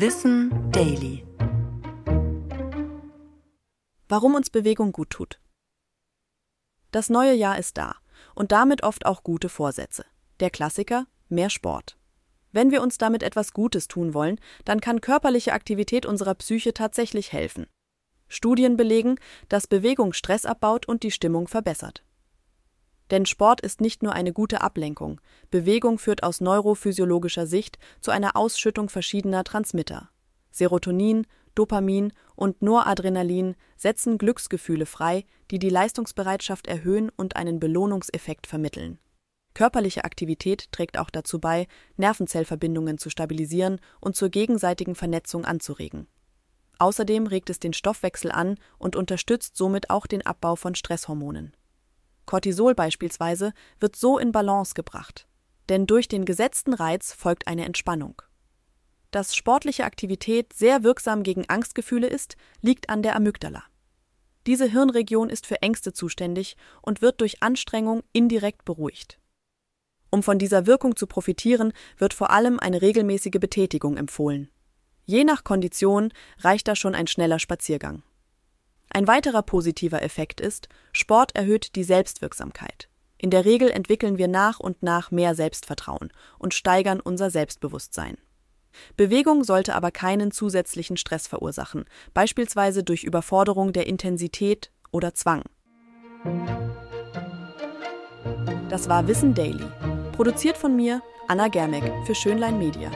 Wissen Daily. Warum uns Bewegung gut tut. Das neue Jahr ist da und damit oft auch gute Vorsätze. Der Klassiker mehr Sport. Wenn wir uns damit etwas Gutes tun wollen, dann kann körperliche Aktivität unserer Psyche tatsächlich helfen. Studien belegen, dass Bewegung Stress abbaut und die Stimmung verbessert. Denn Sport ist nicht nur eine gute Ablenkung, Bewegung führt aus neurophysiologischer Sicht zu einer Ausschüttung verschiedener Transmitter. Serotonin, Dopamin und Noradrenalin setzen Glücksgefühle frei, die die Leistungsbereitschaft erhöhen und einen Belohnungseffekt vermitteln. Körperliche Aktivität trägt auch dazu bei, Nervenzellverbindungen zu stabilisieren und zur gegenseitigen Vernetzung anzuregen. Außerdem regt es den Stoffwechsel an und unterstützt somit auch den Abbau von Stresshormonen. Cortisol beispielsweise wird so in Balance gebracht. Denn durch den gesetzten Reiz folgt eine Entspannung. Dass sportliche Aktivität sehr wirksam gegen Angstgefühle ist, liegt an der Amygdala. Diese Hirnregion ist für Ängste zuständig und wird durch Anstrengung indirekt beruhigt. Um von dieser Wirkung zu profitieren, wird vor allem eine regelmäßige Betätigung empfohlen. Je nach Kondition reicht da schon ein schneller Spaziergang. Ein weiterer positiver Effekt ist, Sport erhöht die Selbstwirksamkeit. In der Regel entwickeln wir nach und nach mehr Selbstvertrauen und steigern unser Selbstbewusstsein. Bewegung sollte aber keinen zusätzlichen Stress verursachen, beispielsweise durch Überforderung der Intensität oder Zwang. Das war Wissen Daily, produziert von mir, Anna Germeck, für Schönlein Media.